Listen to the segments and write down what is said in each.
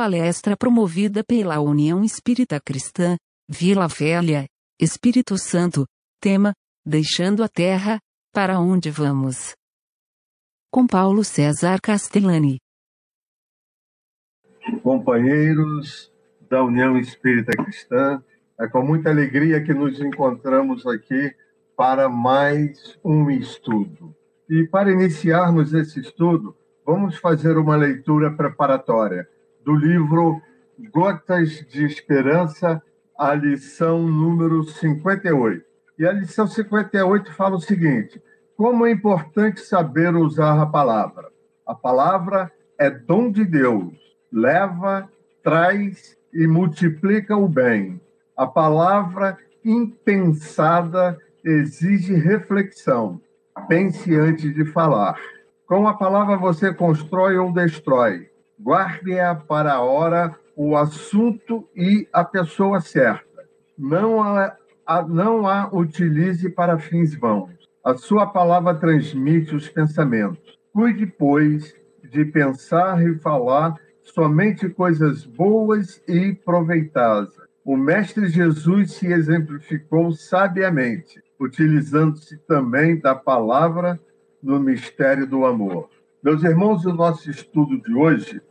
palestra promovida pela União Espírita Cristã, Vila Velha, Espírito Santo, tema: Deixando a Terra, para onde vamos? Com Paulo César Castellani. Companheiros da União Espírita Cristã, é com muita alegria que nos encontramos aqui para mais um estudo. E para iniciarmos esse estudo, vamos fazer uma leitura preparatória do livro Gotas de Esperança, a lição número 58. E a lição 58 fala o seguinte: como é importante saber usar a palavra. A palavra é dom de Deus, leva, traz e multiplica o bem. A palavra impensada exige reflexão. Pense antes de falar. Com a palavra você constrói ou destrói. Guarde-a para a hora, o assunto e a pessoa certa. Não a, a, não a utilize para fins vãos. A sua palavra transmite os pensamentos. Cuide, pois, de pensar e falar somente coisas boas e proveitosas. O Mestre Jesus se exemplificou sabiamente, utilizando-se também da palavra no mistério do amor. Meus irmãos, o nosso estudo de hoje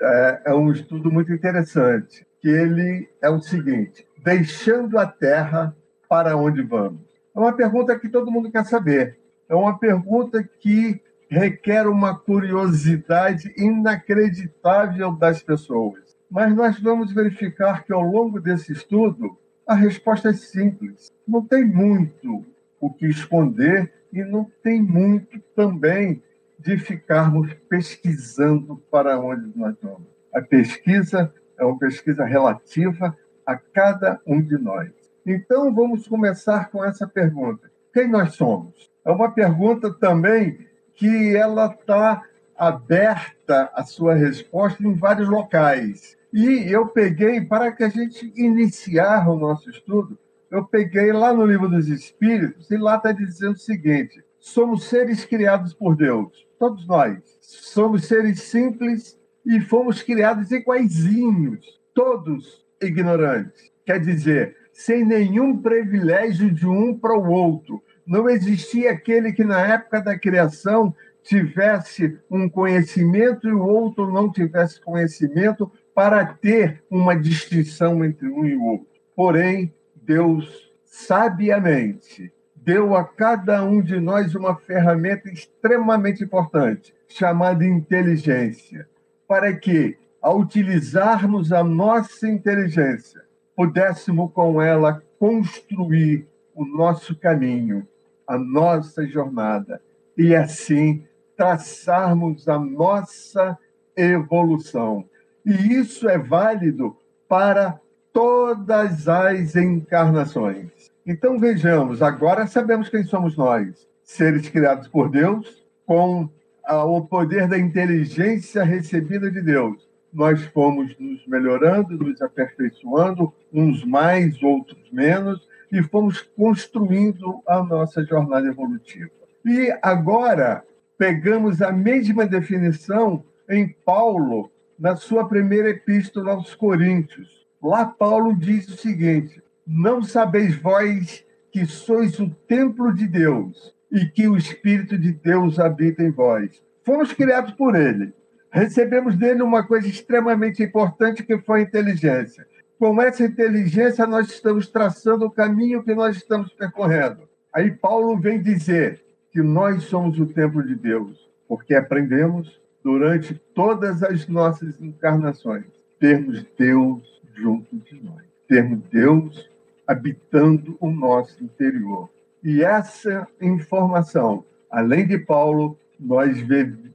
é, é um estudo muito interessante, que ele é o seguinte: deixando a terra, para onde vamos? É uma pergunta que todo mundo quer saber. É uma pergunta que requer uma curiosidade inacreditável das pessoas. Mas nós vamos verificar que ao longo desse estudo a resposta é simples. Não tem muito o que esconder e não tem muito também de ficarmos pesquisando para onde nós vamos. A pesquisa é uma pesquisa relativa a cada um de nós. Então, vamos começar com essa pergunta: quem nós somos? É uma pergunta também que ela está aberta a sua resposta em vários locais. E eu peguei, para que a gente iniciar o nosso estudo, eu peguei lá no Livro dos Espíritos, e lá está dizendo o seguinte: somos seres criados por Deus, todos nós. Somos seres simples e fomos criados iguaizinhos, todos ignorantes. Quer dizer, sem nenhum privilégio de um para o outro. Não existia aquele que, na época da criação, tivesse um conhecimento e o outro não tivesse conhecimento para ter uma distinção entre um e o outro. Porém, Deus, sabiamente, deu a cada um de nós uma ferramenta extremamente importante, chamada inteligência, para que, ao utilizarmos a nossa inteligência, pudéssemos com ela construir o nosso caminho, a nossa jornada, e assim traçarmos a nossa evolução. E isso é válido para todas as encarnações. Então vejamos, agora sabemos quem somos nós, seres criados por Deus, com o poder da inteligência recebida de Deus nós fomos nos melhorando, nos aperfeiçoando, uns mais, outros menos, e fomos construindo a nossa jornada evolutiva. E agora pegamos a mesma definição em Paulo, na sua primeira epístola aos Coríntios. Lá Paulo diz o seguinte: Não sabeis vós que sois o templo de Deus e que o Espírito de Deus habita em vós. Fomos criados por ele recebemos dele uma coisa extremamente importante que foi a inteligência. Com essa inteligência, nós estamos traçando o caminho que nós estamos percorrendo. Aí Paulo vem dizer que nós somos o templo de Deus, porque aprendemos durante todas as nossas encarnações termos Deus junto de nós, termos Deus habitando o nosso interior. E essa informação, além de Paulo, nós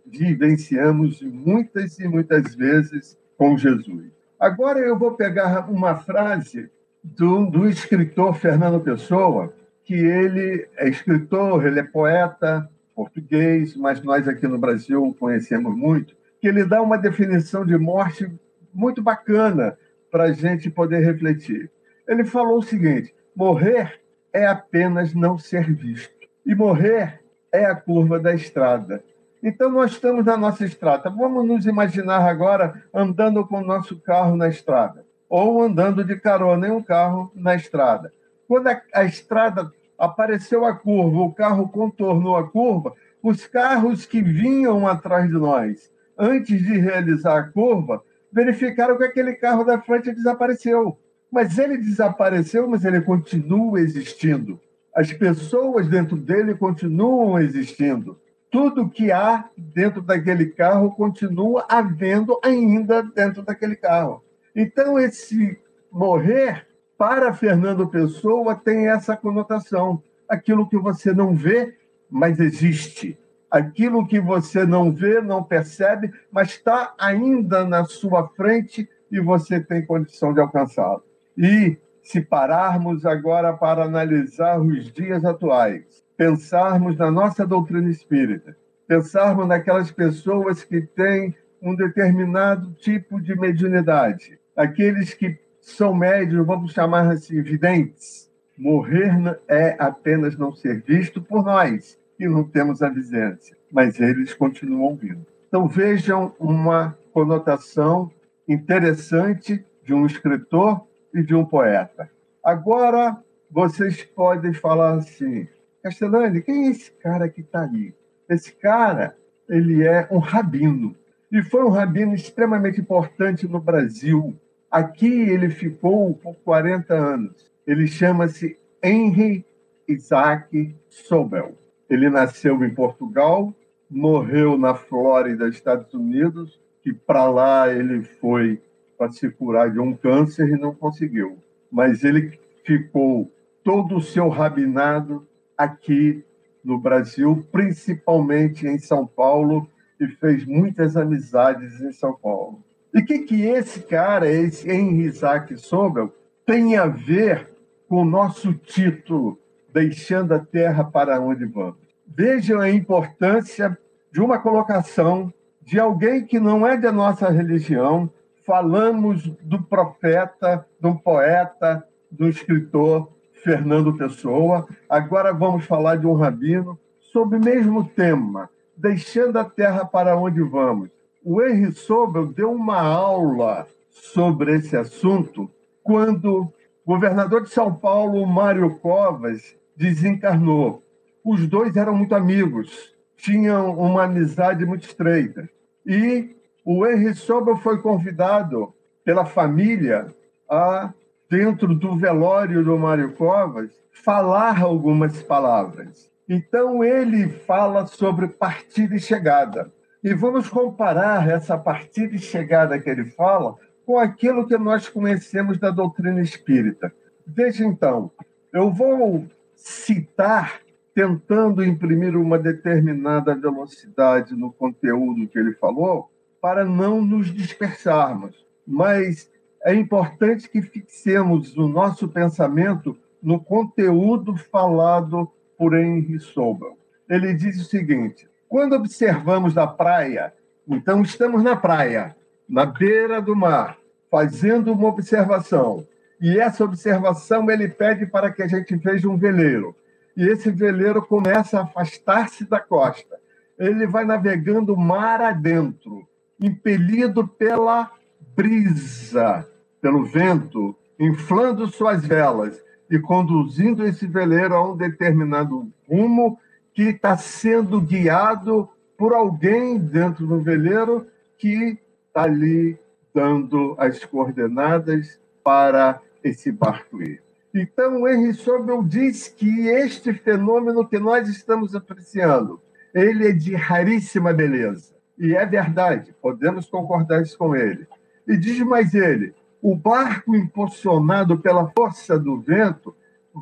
vivenciamos muitas e muitas vezes com Jesus. Agora eu vou pegar uma frase do, do escritor Fernando Pessoa, que ele é escritor, ele é poeta português, mas nós aqui no Brasil o conhecemos muito, que ele dá uma definição de morte muito bacana para a gente poder refletir. Ele falou o seguinte: morrer é apenas não ser visto. E morrer é a curva da estrada. Então, nós estamos na nossa estrada. Vamos nos imaginar agora andando com o nosso carro na estrada, ou andando de carona em um carro na estrada. Quando a, a estrada apareceu a curva, o carro contornou a curva, os carros que vinham atrás de nós, antes de realizar a curva, verificaram que aquele carro da frente desapareceu. Mas ele desapareceu, mas ele continua existindo. As pessoas dentro dele continuam existindo. Tudo que há dentro daquele carro continua havendo ainda dentro daquele carro. Então, esse morrer para Fernando Pessoa tem essa conotação. Aquilo que você não vê, mas existe. Aquilo que você não vê, não percebe, mas está ainda na sua frente e você tem condição de alcançá-lo. E se pararmos agora para analisar os dias atuais, pensarmos na nossa doutrina espírita, pensarmos naquelas pessoas que têm um determinado tipo de mediunidade, aqueles que são médios, vamos chamar assim, videntes. Morrer é apenas não ser visto por nós, que não temos a vidência, mas eles continuam vindo. Então vejam uma conotação interessante de um escritor e de um poeta. Agora vocês podem falar assim, Castellani, quem é esse cara que está ali? Esse cara, ele é um rabino. E foi um rabino extremamente importante no Brasil, Aqui ele ficou por 40 anos. Ele chama-se Henry Isaac Sobel. Ele nasceu em Portugal, morreu na Flórida, Estados Unidos, que para lá ele foi para se curar de um câncer e não conseguiu. Mas ele ficou todo o seu rabinado aqui no Brasil, principalmente em São Paulo, e fez muitas amizades em São Paulo. E o que, que esse cara, esse Henry Isaac Sobel, tem a ver com o nosso título, Deixando a Terra para Onde Vamos? Vejam a importância de uma colocação de alguém que não é da nossa religião. Falamos do profeta, do poeta, do escritor Fernando Pessoa. Agora vamos falar de um rabino sobre o mesmo tema, deixando a terra para onde vamos o Henry Sobel deu uma aula sobre esse assunto quando o governador de São Paulo, Mário Covas, desencarnou. Os dois eram muito amigos, tinham uma amizade muito estreita. E o Henry Sobel foi convidado pela família a, dentro do velório do Mário Covas, falar algumas palavras. Então ele fala sobre partida e chegada. E vamos comparar essa partida e chegada que ele fala com aquilo que nós conhecemos da doutrina espírita. Veja então, eu vou citar, tentando imprimir uma determinada velocidade no conteúdo que ele falou, para não nos dispersarmos. Mas é importante que fixemos o nosso pensamento no conteúdo falado por Henry Sobel. Ele diz o seguinte: quando observamos na praia, então estamos na praia, na beira do mar, fazendo uma observação. E essa observação ele pede para que a gente veja um veleiro. E esse veleiro começa a afastar-se da costa. Ele vai navegando mar adentro, impelido pela brisa, pelo vento, inflando suas velas e conduzindo esse veleiro a um determinado rumo que está sendo guiado por alguém dentro do veleiro que está ali dando as coordenadas para esse barco ir. Então, Henry Sobel diz que este fenômeno que nós estamos apreciando, ele é de raríssima beleza. E é verdade, podemos concordar isso com ele. E diz mais ele, o barco impulsionado pela força do vento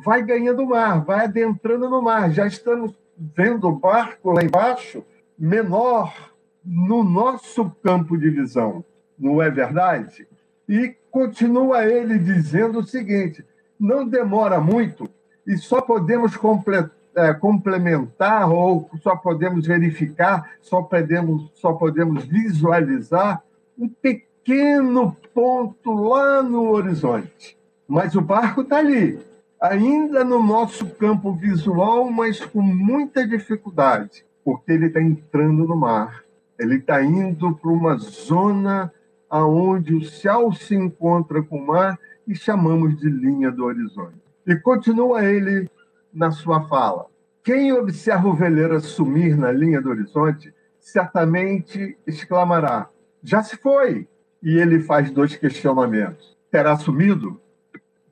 vai ganhando mar, vai adentrando no mar. Já estamos vendo o barco lá embaixo menor no nosso campo de visão, não é verdade? E continua ele dizendo o seguinte: não demora muito e só podemos é, complementar ou só podemos verificar, só podemos, só podemos visualizar um pequeno ponto lá no horizonte. Mas o barco está ali, ainda no nosso campo visual, mas com muita dificuldade. porque ele está entrando no mar. Ele está indo para uma zona aonde o céu se encontra com o mar e chamamos de linha do horizonte. E continua ele na sua fala. Quem observa o veleiro sumir na linha do horizonte, certamente exclamará: já se foi. E ele faz dois questionamentos: terá sumido?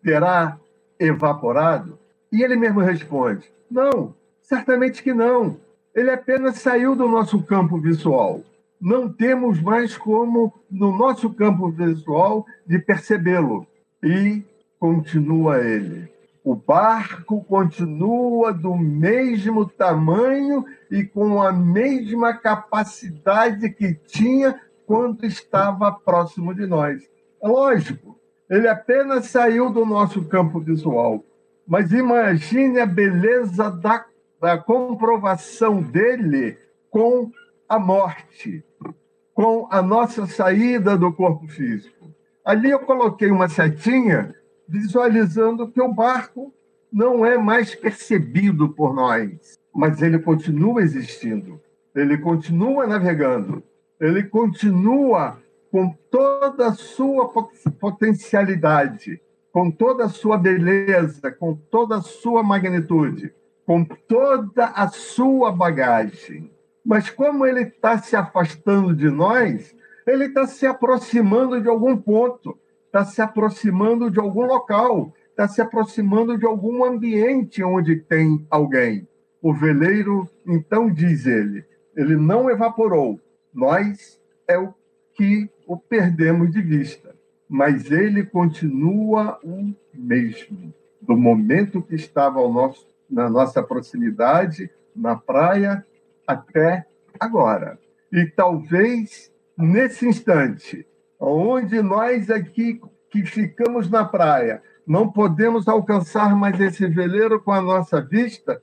Terá evaporado? E ele mesmo responde: não, certamente que não. Ele apenas saiu do nosso campo visual. Não temos mais como, no nosso campo visual, de percebê-lo. E continua ele. O barco continua do mesmo tamanho e com a mesma capacidade que tinha quando estava próximo de nós. É lógico, ele apenas saiu do nosso campo visual. Mas imagine a beleza da, da comprovação dele com a morte, com a nossa saída do corpo físico. Ali eu coloquei uma setinha visualizando que o barco não é mais percebido por nós, mas ele continua existindo, ele continua navegando, ele continua com toda a sua potencialidade, com toda a sua beleza, com toda a sua magnitude, com toda a sua bagagem. Mas como ele está se afastando de nós, ele está se aproximando de algum ponto, está se aproximando de algum local, está se aproximando de algum ambiente onde tem alguém. O veleiro, então, diz ele, ele não evaporou. Nós é o que o perdemos de vista mas ele continua o mesmo. Do momento que estava nosso, na nossa proximidade, na praia, até agora. E talvez nesse instante, onde nós aqui que ficamos na praia, não podemos alcançar mais esse veleiro com a nossa vista,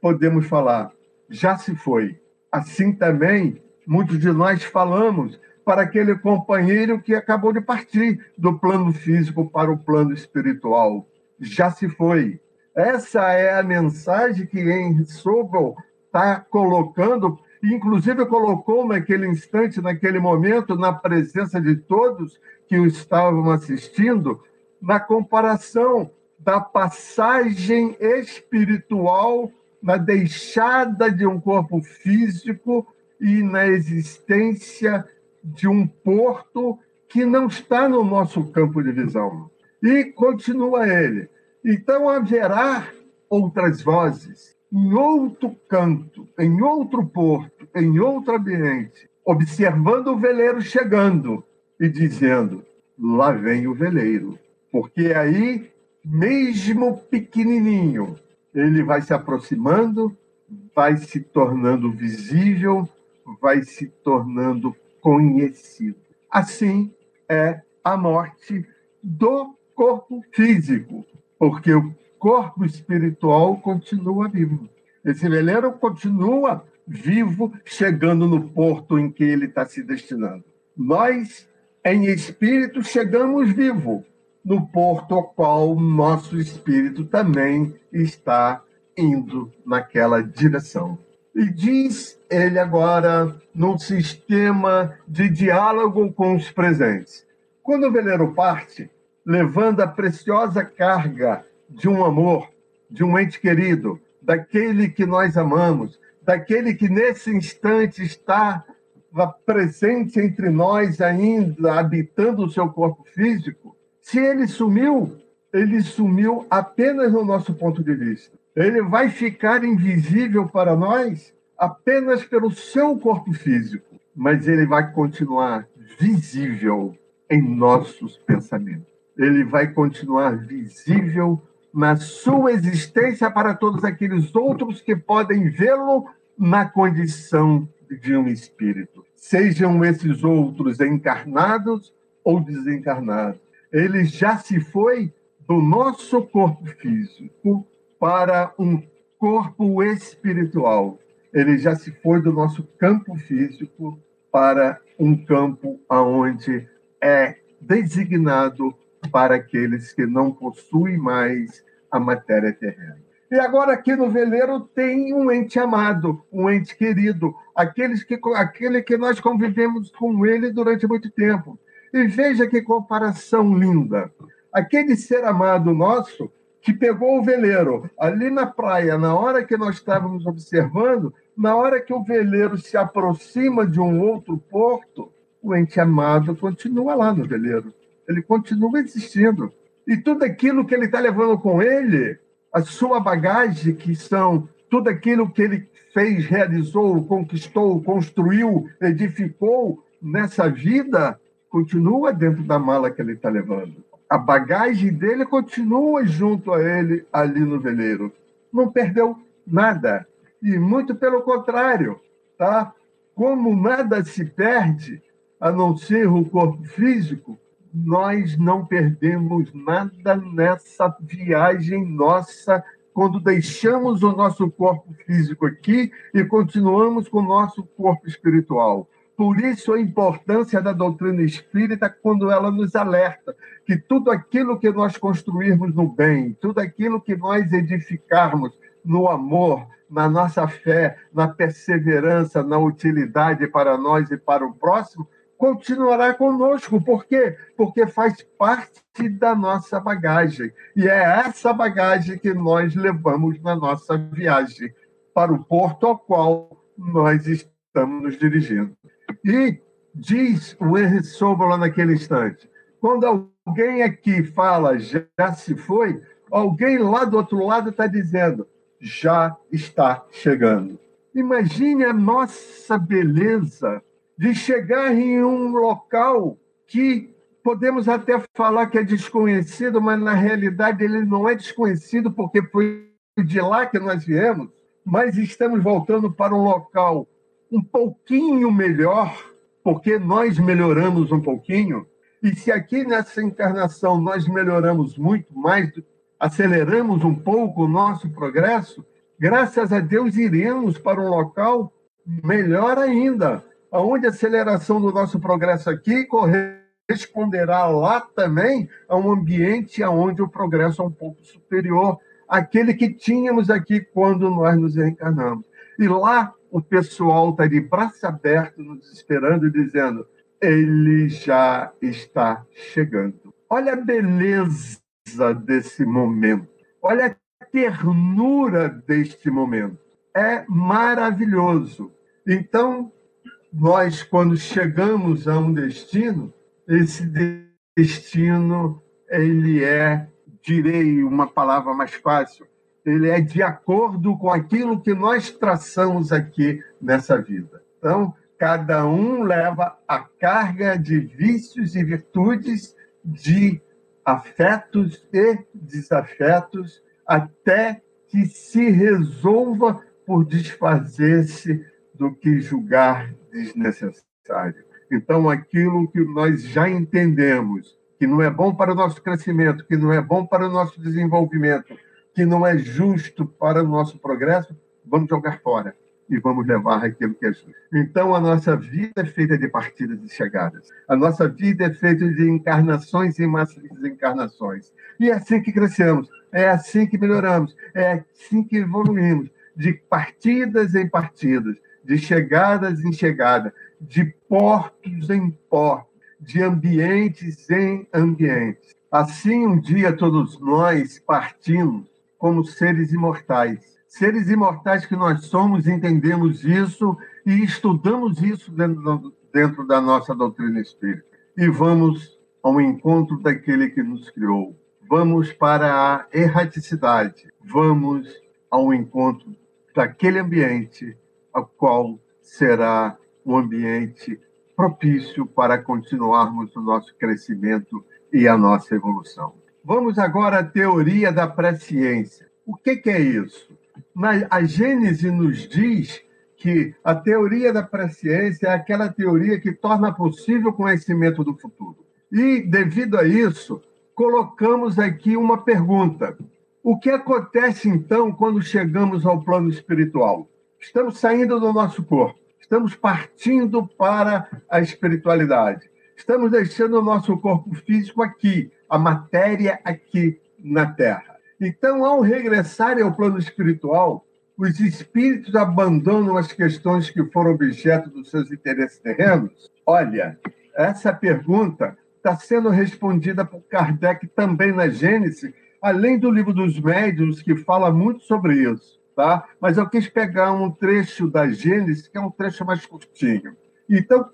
podemos falar, já se foi. Assim também, muitos de nós falamos, para aquele companheiro que acabou de partir do plano físico para o plano espiritual. Já se foi. Essa é a mensagem que Henry Sobel está colocando, inclusive colocou naquele instante, naquele momento, na presença de todos que o estavam assistindo, na comparação da passagem espiritual na deixada de um corpo físico e na existência de um porto que não está no nosso campo de visão. E continua ele. Então haverá outras vozes em outro canto, em outro porto, em outro ambiente, observando o veleiro chegando e dizendo: lá vem o veleiro. Porque aí, mesmo pequenininho, ele vai se aproximando, vai se tornando visível, vai se tornando conhecido. Assim é a morte do corpo físico, porque o corpo espiritual continua vivo. Esse veleiro continua vivo, chegando no porto em que ele está se destinando. Nós, em espírito, chegamos vivo no porto ao qual nosso espírito também está indo naquela direção. E diz ele agora num sistema de diálogo com os presentes. Quando o veleiro parte, levando a preciosa carga de um amor, de um ente querido, daquele que nós amamos, daquele que nesse instante está presente entre nós ainda, habitando o seu corpo físico, se ele sumiu, ele sumiu apenas no nosso ponto de vista ele vai ficar invisível para nós apenas pelo seu corpo físico, mas ele vai continuar visível em nossos pensamentos. Ele vai continuar visível na sua existência para todos aqueles outros que podem vê-lo na condição de um espírito, sejam esses outros encarnados ou desencarnados. Ele já se foi do nosso corpo físico para um corpo espiritual. Ele já se foi do nosso campo físico para um campo aonde é designado para aqueles que não possuem mais a matéria terrena. E agora aqui no veleiro tem um ente amado, um ente querido, aqueles que, aquele que nós convivemos com ele durante muito tempo. E veja que comparação linda. Aquele ser amado nosso que pegou o veleiro ali na praia, na hora que nós estávamos observando, na hora que o veleiro se aproxima de um outro porto, o ente amado continua lá no veleiro. Ele continua existindo. E tudo aquilo que ele está levando com ele a sua bagagem, que são tudo aquilo que ele fez, realizou, conquistou, construiu, edificou nessa vida, continua dentro da mala que ele está levando. A bagagem dele continua junto a ele ali no veleiro. Não perdeu nada. E muito pelo contrário, tá? Como nada se perde, a não ser o corpo físico, nós não perdemos nada nessa viagem nossa quando deixamos o nosso corpo físico aqui e continuamos com o nosso corpo espiritual. Por isso a importância da doutrina espírita quando ela nos alerta que tudo aquilo que nós construirmos no bem, tudo aquilo que nós edificarmos no amor, na nossa fé, na perseverança, na utilidade para nós e para o próximo, continuará conosco. Por quê? Porque faz parte da nossa bagagem. E é essa bagagem que nós levamos na nossa viagem para o porto ao qual nós estamos nos dirigindo. E diz o Henry Sobel naquele instante: quando alguém aqui fala já se foi, alguém lá do outro lado está dizendo já está chegando. Imagine a nossa beleza de chegar em um local que podemos até falar que é desconhecido, mas na realidade ele não é desconhecido porque foi de lá que nós viemos, mas estamos voltando para um local um pouquinho melhor, porque nós melhoramos um pouquinho. E se aqui nessa encarnação nós melhoramos muito mais, aceleramos um pouco o nosso progresso, graças a Deus iremos para um local melhor ainda, onde a aceleração do nosso progresso aqui corresponderá lá também a um ambiente onde o progresso é um pouco superior àquele que tínhamos aqui quando nós nos reencarnamos. E lá o pessoal está de braço aberto nos esperando e dizendo: ele já está chegando. Olha a beleza desse momento. Olha a ternura deste momento. É maravilhoso. Então, nós, quando chegamos a um destino, esse destino ele é, direi uma palavra mais fácil, ele é de acordo com aquilo que nós traçamos aqui nessa vida. Então, cada um leva a carga de vícios e virtudes, de afetos e desafetos, até que se resolva por desfazer-se do que julgar desnecessário. Então, aquilo que nós já entendemos, que não é bom para o nosso crescimento, que não é bom para o nosso desenvolvimento, que não é justo para o nosso progresso, vamos jogar fora e vamos levar aquilo que é justo. Então, a nossa vida é feita de partidas e chegadas. A nossa vida é feita de encarnações e mais desencarnações. E é assim que crescemos, é assim que melhoramos, é assim que evoluímos, de partidas em partidas, de chegadas em chegadas, de portos em portos, de ambientes em ambientes. Assim, um dia todos nós partimos como seres imortais. Seres imortais que nós somos, entendemos isso e estudamos isso dentro, dentro da nossa doutrina espírita. E vamos ao encontro daquele que nos criou. Vamos para a erraticidade. Vamos ao encontro daquele ambiente a qual será um ambiente propício para continuarmos o nosso crescimento e a nossa evolução. Vamos agora à teoria da presciência. O que, que é isso? A Gênese nos diz que a teoria da presciência é aquela teoria que torna possível o conhecimento do futuro. E, devido a isso, colocamos aqui uma pergunta: o que acontece então quando chegamos ao plano espiritual? Estamos saindo do nosso corpo, estamos partindo para a espiritualidade, estamos deixando o nosso corpo físico aqui, a matéria aqui na Terra. Então, ao regressarem ao plano espiritual, os espíritos abandonam as questões que foram objeto dos seus interesses terrenos? Olha, essa pergunta está sendo respondida por Kardec também na Gênesis, além do livro dos médiuns, que fala muito sobre isso. Tá? Mas eu quis pegar um trecho da Gênesis, que é um trecho mais curtinho. Então,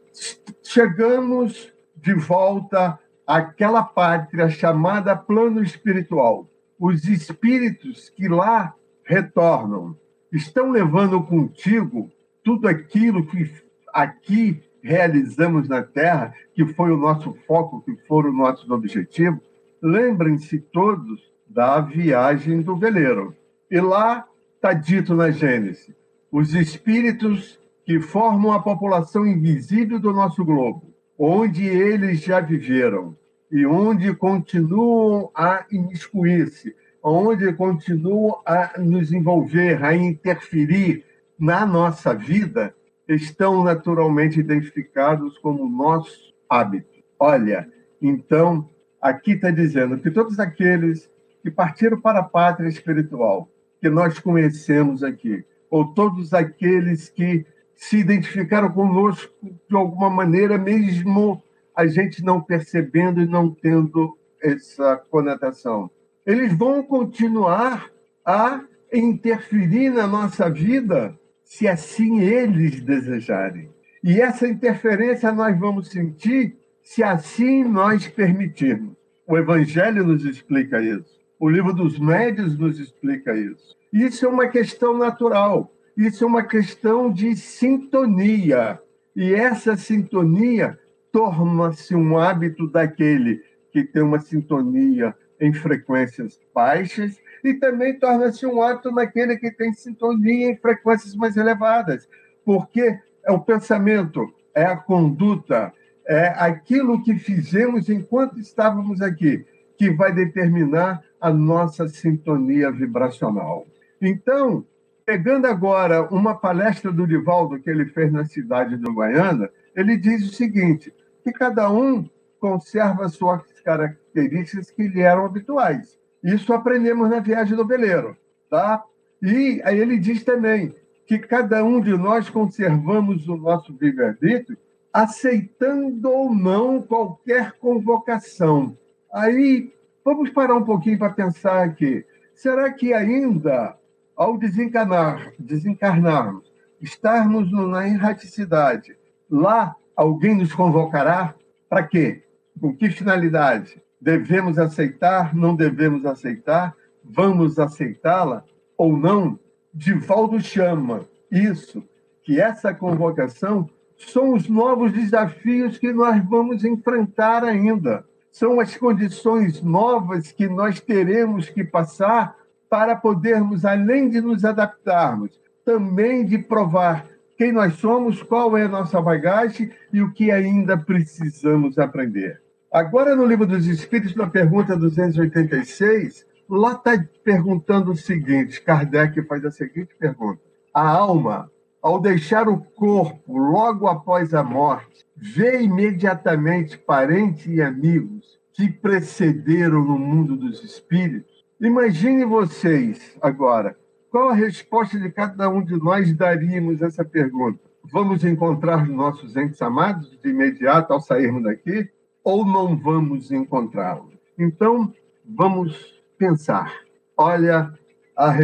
chegamos de volta àquela pátria chamada plano espiritual. Os espíritos que lá retornam estão levando contigo tudo aquilo que aqui realizamos na Terra, que foi o nosso foco, que foram os nossos objetivos. Lembrem-se todos da viagem do veleiro. E lá está dito na Gênesis: os espíritos que formam a população invisível do nosso globo, onde eles já viveram e onde continuam a imiscuir-se, onde continuam a nos envolver, a interferir na nossa vida, estão naturalmente identificados como nosso hábito. Olha, então, aqui está dizendo que todos aqueles que partiram para a pátria espiritual, que nós conhecemos aqui, ou todos aqueles que se identificaram conosco de alguma maneira, mesmo a gente não percebendo e não tendo essa conotação. Eles vão continuar a interferir na nossa vida se assim eles desejarem. E essa interferência nós vamos sentir se assim nós permitirmos. O Evangelho nos explica isso. O livro dos médios nos explica isso. Isso é uma questão natural. Isso é uma questão de sintonia. E essa sintonia torna-se um hábito daquele que tem uma sintonia em frequências baixas e também torna-se um hábito naquele que tem sintonia em frequências mais elevadas, porque é o pensamento, é a conduta, é aquilo que fizemos enquanto estávamos aqui, que vai determinar a nossa sintonia vibracional. Então, Pegando agora uma palestra do Divaldo que ele fez na cidade do Guaiana, ele diz o seguinte: que cada um conserva suas características que lhe eram habituais. Isso aprendemos na viagem do veleiro, tá? E aí ele diz também que cada um de nós conservamos o nosso livre-arbítrio, aceitando ou não qualquer convocação. Aí vamos parar um pouquinho para pensar aqui. Será que ainda ao desencarnar, desencarnarmos, estarmos na erraticidade, lá alguém nos convocará para quê? Com que finalidade? Devemos aceitar? Não devemos aceitar? Vamos aceitá-la ou não? Divaldo chama isso, que essa convocação são os novos desafios que nós vamos enfrentar ainda. São as condições novas que nós teremos que passar para podermos, além de nos adaptarmos, também de provar quem nós somos, qual é a nossa bagagem e o que ainda precisamos aprender. Agora, no Livro dos Espíritos, na pergunta 286, lá está perguntando o seguinte: Kardec faz a seguinte pergunta. A alma, ao deixar o corpo logo após a morte, vê imediatamente parentes e amigos que precederam no mundo dos espíritos? Imagine vocês agora, qual a resposta de cada um de nós daríamos a essa pergunta? Vamos encontrar nossos entes amados de imediato ao sairmos daqui ou não vamos encontrá-los? Então, vamos pensar. Olha a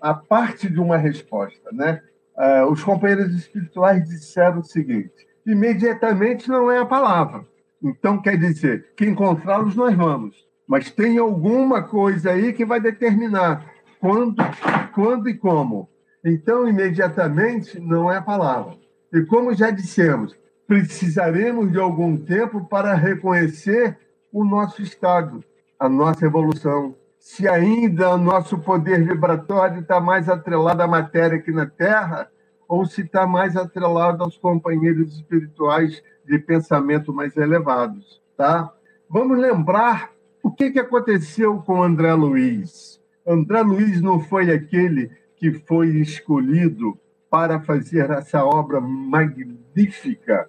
a parte de uma resposta, né? Uh, os companheiros espirituais disseram o seguinte: imediatamente não é a palavra. Então, quer dizer que encontrá-los nós vamos mas tem alguma coisa aí que vai determinar quando, quando e como. Então, imediatamente, não é a palavra. E como já dissemos, precisaremos de algum tempo para reconhecer o nosso estado, a nossa evolução. Se ainda o nosso poder vibratório está mais atrelado à matéria aqui na Terra, ou se está mais atrelado aos companheiros espirituais de pensamento mais elevados, tá? Vamos lembrar o que, que aconteceu com André Luiz? André Luiz não foi aquele que foi escolhido para fazer essa obra magnífica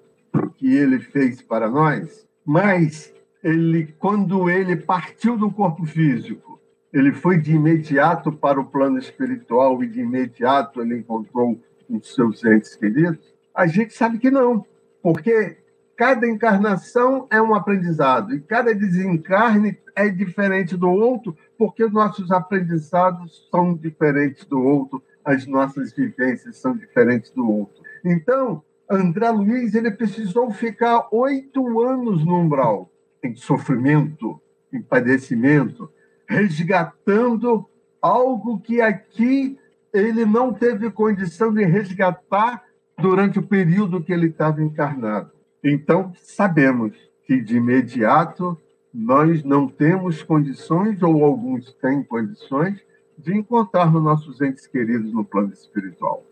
que ele fez para nós, mas ele, quando ele partiu do corpo físico, ele foi de imediato para o plano espiritual e de imediato ele encontrou os seus entes queridos? A gente sabe que não, porque cada encarnação é um aprendizado e cada desencarne é diferente do outro, porque os nossos aprendizados são diferentes do outro, as nossas vivências são diferentes do outro. Então, André Luiz ele precisou ficar oito anos no umbral, em sofrimento, em padecimento, resgatando algo que aqui ele não teve condição de resgatar durante o período que ele estava encarnado. Então, sabemos que de imediato nós não temos condições, ou alguns têm condições, de encontrar nossos entes queridos no plano espiritual.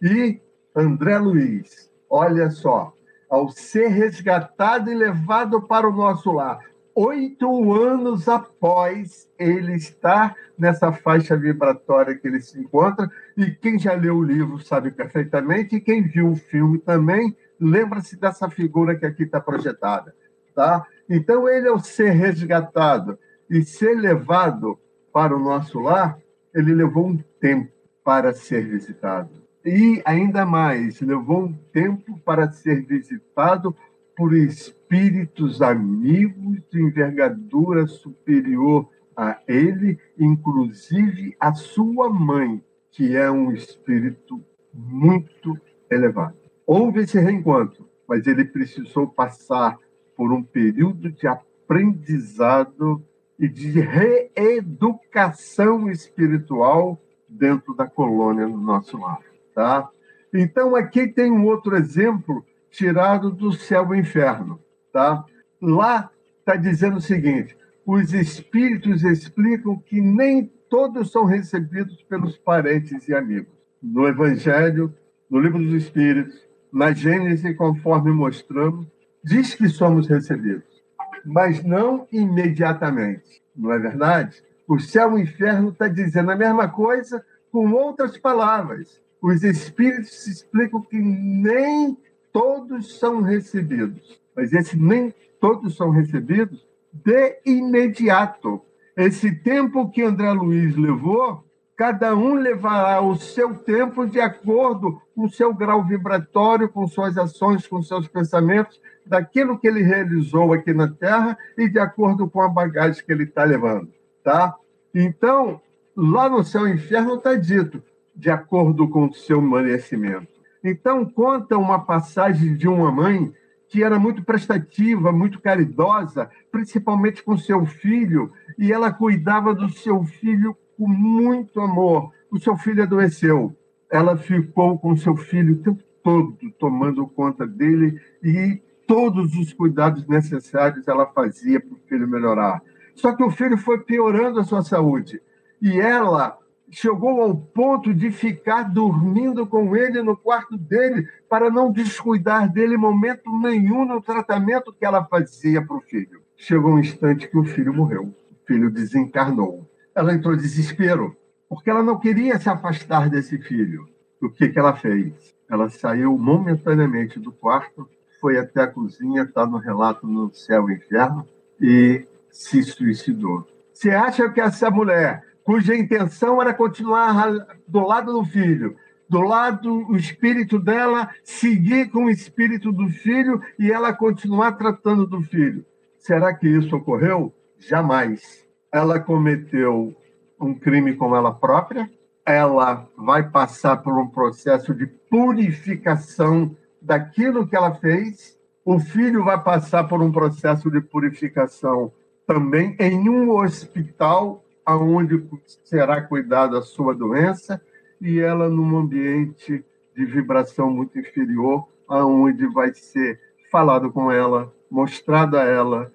E André Luiz, olha só, ao ser resgatado e levado para o nosso lar, oito anos após ele estar nessa faixa vibratória que ele se encontra, e quem já leu o livro sabe perfeitamente, e quem viu o filme também lembra-se dessa figura que aqui está projetada. Tá? Então, ele, ao ser resgatado e ser levado para o nosso lar, ele levou um tempo para ser visitado. E ainda mais, levou um tempo para ser visitado por espíritos amigos de envergadura superior a ele, inclusive a sua mãe, que é um espírito muito elevado. Houve esse reencontro, mas ele precisou passar por um período de aprendizado e de reeducação espiritual dentro da colônia no nosso lar, tá? Então aqui tem um outro exemplo tirado do céu e inferno, tá? Lá está dizendo o seguinte: os espíritos explicam que nem todos são recebidos pelos parentes e amigos. No Evangelho, no Livro dos Espíritos, na Gênesis, conforme mostramos, diz que somos recebidos, mas não imediatamente. Não é verdade? O céu e o inferno está dizendo a mesma coisa com outras palavras. Os espíritos explicam que nem todos são recebidos, mas esse nem todos são recebidos de imediato. Esse tempo que André Luiz levou Cada um levará o seu tempo de acordo com o seu grau vibratório, com suas ações, com seus pensamentos, daquilo que ele realizou aqui na Terra e de acordo com a bagagem que ele está levando, tá? Então, lá no e inferno está dito, de acordo com o seu merecimento. Então, conta uma passagem de uma mãe que era muito prestativa, muito caridosa, principalmente com seu filho, e ela cuidava do seu filho com muito amor. O seu filho adoeceu. Ela ficou com seu filho o tempo todo, tomando conta dele e todos os cuidados necessários ela fazia para o filho melhorar. Só que o filho foi piorando a sua saúde. E ela chegou ao ponto de ficar dormindo com ele no quarto dele para não descuidar dele momento nenhum no tratamento que ela fazia para o filho. Chegou um instante que o filho morreu, o filho desencarnou ela entrou em desespero, porque ela não queria se afastar desse filho. O que, que ela fez? Ela saiu momentaneamente do quarto, foi até a cozinha, está no relato no céu e inferno, e se suicidou. Você acha que essa mulher, cuja intenção era continuar do lado do filho, do lado o espírito dela, seguir com o espírito do filho e ela continuar tratando do filho. Será que isso ocorreu? Jamais ela cometeu um crime com ela própria, ela vai passar por um processo de purificação daquilo que ela fez, o filho vai passar por um processo de purificação também em um hospital aonde será cuidada a sua doença e ela num ambiente de vibração muito inferior aonde vai ser falado com ela, mostrado a ela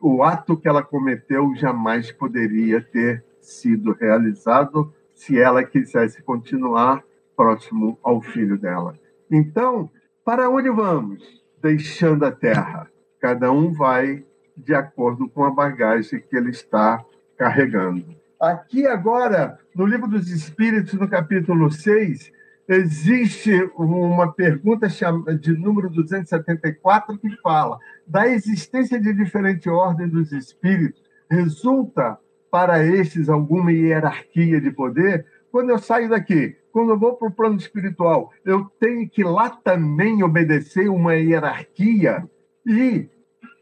o ato que ela cometeu jamais poderia ter sido realizado se ela quisesse continuar próximo ao filho dela. Então, para onde vamos? Deixando a terra. Cada um vai de acordo com a bagagem que ele está carregando. Aqui agora, no Livro dos Espíritos, no capítulo 6, existe uma pergunta de número 274 que fala da existência de diferente ordem dos espíritos resulta para estes alguma hierarquia de poder, quando eu saio daqui, quando eu vou para o plano espiritual, eu tenho que lá também obedecer uma hierarquia e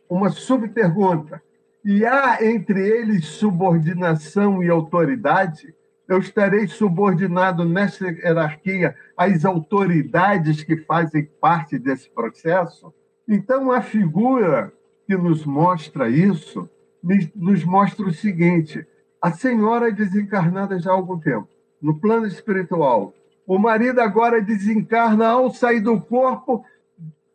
uma subpergunta. E há entre eles subordinação e autoridade? Eu estarei subordinado nessa hierarquia às autoridades que fazem parte desse processo? Então, a figura que nos mostra isso nos mostra o seguinte: a senhora é desencarnada já há algum tempo, no plano espiritual. O marido agora desencarna ao sair do corpo,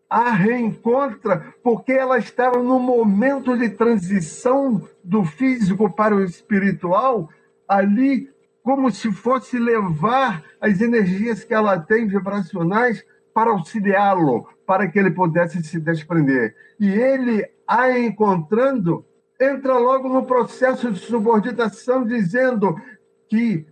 a reencontra, porque ela estava no momento de transição do físico para o espiritual, ali, como se fosse levar as energias que ela tem vibracionais para auxiliá-lo, para que ele pudesse se desprender. E ele, a encontrando, entra logo no processo de subordinação, dizendo que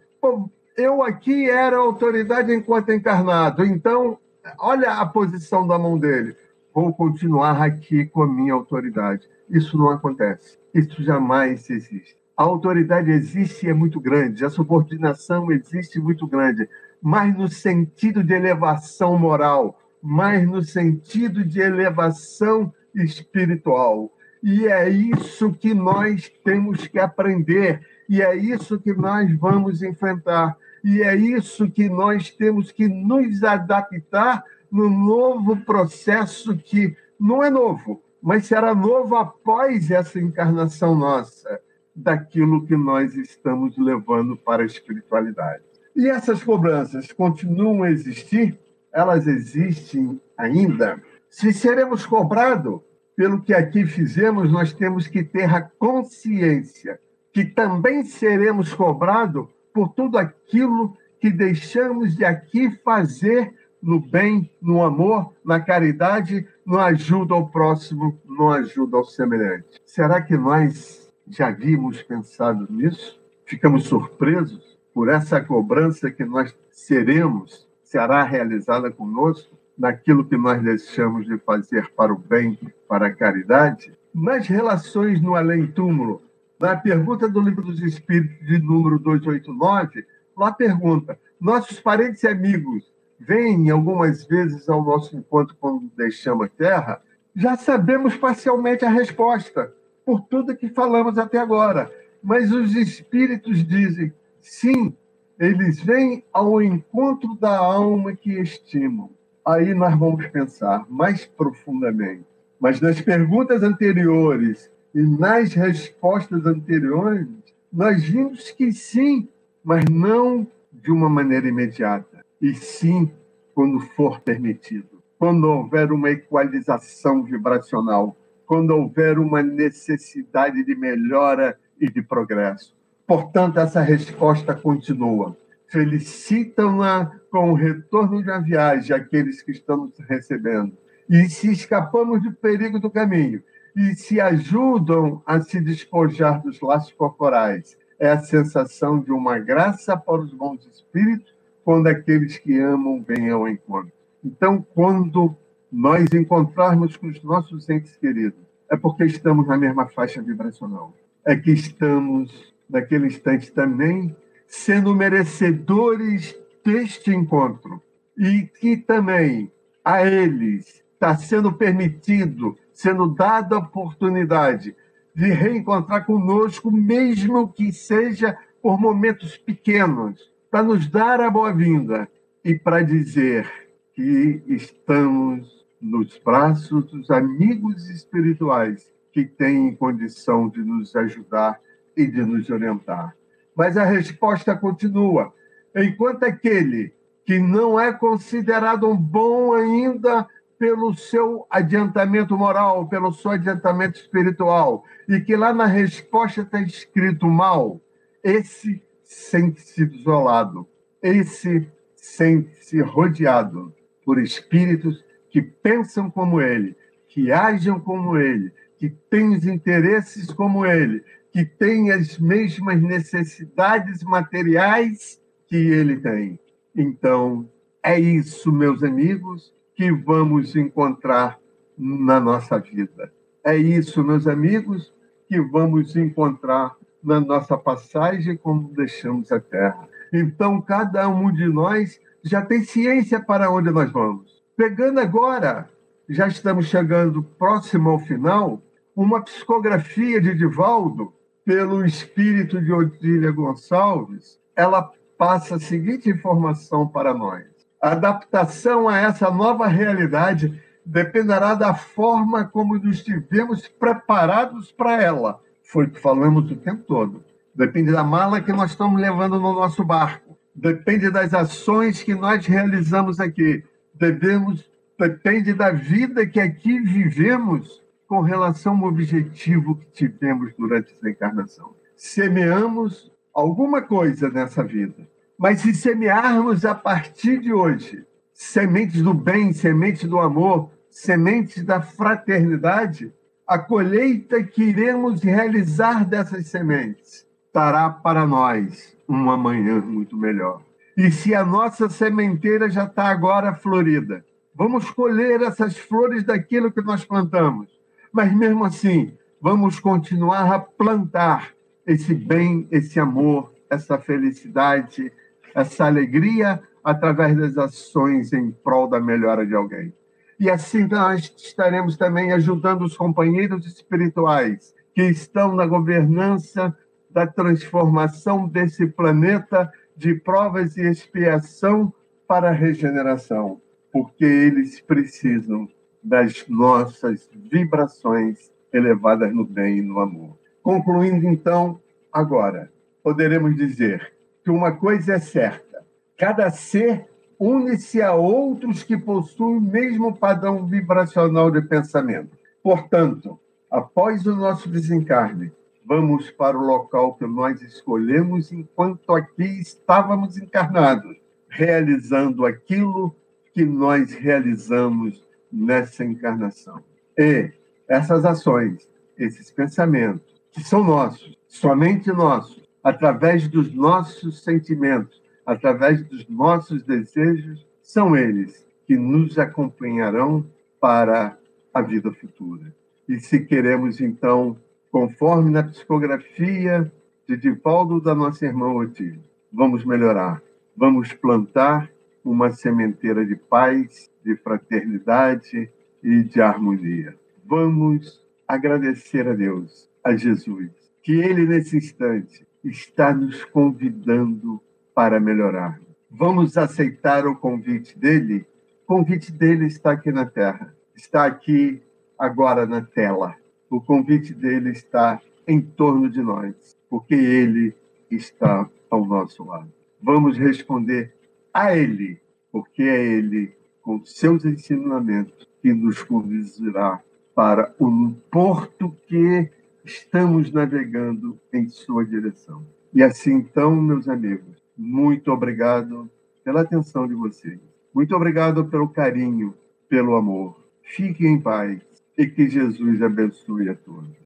eu aqui era autoridade enquanto encarnado, então, olha a posição da mão dele. Vou continuar aqui com a minha autoridade. Isso não acontece. Isso jamais existe. A autoridade existe e é muito grande, a subordinação existe muito grande, mas no sentido de elevação moral, mas no sentido de elevação espiritual. E é isso que nós temos que aprender, e é isso que nós vamos enfrentar, e é isso que nós temos que nos adaptar no novo processo que não é novo, mas será novo após essa encarnação nossa, daquilo que nós estamos levando para a espiritualidade. E essas cobranças continuam a existir? Elas existem ainda? Se seremos cobrados, pelo que aqui fizemos, nós temos que ter a consciência que também seremos cobrados por tudo aquilo que deixamos de aqui fazer no bem, no amor, na caridade, no ajuda ao próximo, no ajuda ao semelhante. Será que nós já havíamos pensado nisso? Ficamos surpresos por essa cobrança que nós seremos, será realizada conosco? naquilo que nós deixamos de fazer para o bem, para a caridade, nas relações no além-túmulo. Na pergunta do Livro dos Espíritos, de número 289, lá pergunta: nossos parentes e amigos vêm algumas vezes ao nosso encontro quando deixamos a Terra? Já sabemos parcialmente a resposta, por tudo que falamos até agora. Mas os espíritos dizem: sim, eles vêm ao encontro da alma que estimam aí nós vamos pensar mais profundamente. Mas nas perguntas anteriores e nas respostas anteriores, nós vimos que sim, mas não de uma maneira imediata, e sim quando for permitido. Quando houver uma equalização vibracional, quando houver uma necessidade de melhora e de progresso. Portanto, essa resposta continua felicitam-na com o retorno da viagem aqueles que estamos recebendo. E se escapamos do perigo do caminho e se ajudam a se despojar dos laços corporais, é a sensação de uma graça para os bons espíritos quando aqueles que amam vêm ao encontro. Então, quando nós encontrarmos com os nossos entes queridos, é porque estamos na mesma faixa vibracional. É que estamos, naquele instante, também sendo merecedores deste encontro e que também a eles está sendo permitido, sendo dada a oportunidade de reencontrar conosco, mesmo que seja por momentos pequenos, para nos dar a boa-vinda e para dizer que estamos nos braços dos amigos espirituais que têm condição de nos ajudar e de nos orientar. Mas a resposta continua. Enquanto aquele que não é considerado um bom ainda pelo seu adiantamento moral, pelo seu adiantamento espiritual, e que lá na resposta está escrito mal, esse sente-se isolado, esse sente-se rodeado por espíritos que pensam como ele, que agem como ele, que têm os interesses como ele, que tem as mesmas necessidades materiais que ele tem. Então, é isso, meus amigos, que vamos encontrar na nossa vida. É isso, meus amigos, que vamos encontrar na nossa passagem como deixamos a terra. Então, cada um de nós já tem ciência para onde nós vamos. Pegando agora, já estamos chegando próximo ao final, uma psicografia de Divaldo, pelo espírito de Odília Gonçalves, ela passa a seguinte informação para nós. A adaptação a essa nova realidade dependerá da forma como nos estivermos preparados para ela. Foi o que falamos o tempo todo. Depende da mala que nós estamos levando no nosso barco. Depende das ações que nós realizamos aqui. Devemos, depende da vida que aqui vivemos com relação ao objetivo que tivemos durante essa encarnação. Semeamos alguma coisa nessa vida. Mas se semearmos a partir de hoje sementes do bem, sementes do amor, sementes da fraternidade, a colheita que iremos realizar dessas sementes dará para nós um amanhã muito melhor. E se a nossa sementeira já está agora florida, vamos colher essas flores daquilo que nós plantamos. Mas mesmo assim, vamos continuar a plantar esse bem, esse amor, essa felicidade, essa alegria através das ações em prol da melhora de alguém. E assim nós estaremos também ajudando os companheiros espirituais que estão na governança da transformação desse planeta de provas e expiação para a regeneração, porque eles precisam das nossas vibrações elevadas no bem e no amor. Concluindo então, agora, poderemos dizer que uma coisa é certa: cada ser une-se a outros que possuem o mesmo padrão vibracional de pensamento. Portanto, após o nosso desencarne, vamos para o local que nós escolhemos enquanto aqui estávamos encarnados, realizando aquilo que nós realizamos nessa encarnação. E essas ações, esses pensamentos, que são nossos, somente nossos, através dos nossos sentimentos, através dos nossos desejos, são eles que nos acompanharão para a vida futura. E se queremos, então, conforme na psicografia de Divaldo da nossa irmã Otília, vamos melhorar, vamos plantar uma sementeira de paz, de fraternidade e de harmonia. Vamos agradecer a Deus, a Jesus, que Ele, nesse instante, está nos convidando para melhorar. Vamos aceitar o convite dele? O convite dele está aqui na Terra, está aqui agora na tela. O convite dele está em torno de nós, porque ele está ao nosso lado. Vamos responder a ele, porque é ele, com seus ensinamentos, que nos conduzirá para o porto que estamos navegando em sua direção. E assim, então, meus amigos, muito obrigado pela atenção de vocês. Muito obrigado pelo carinho, pelo amor. Fiquem em paz e que Jesus abençoe a todos.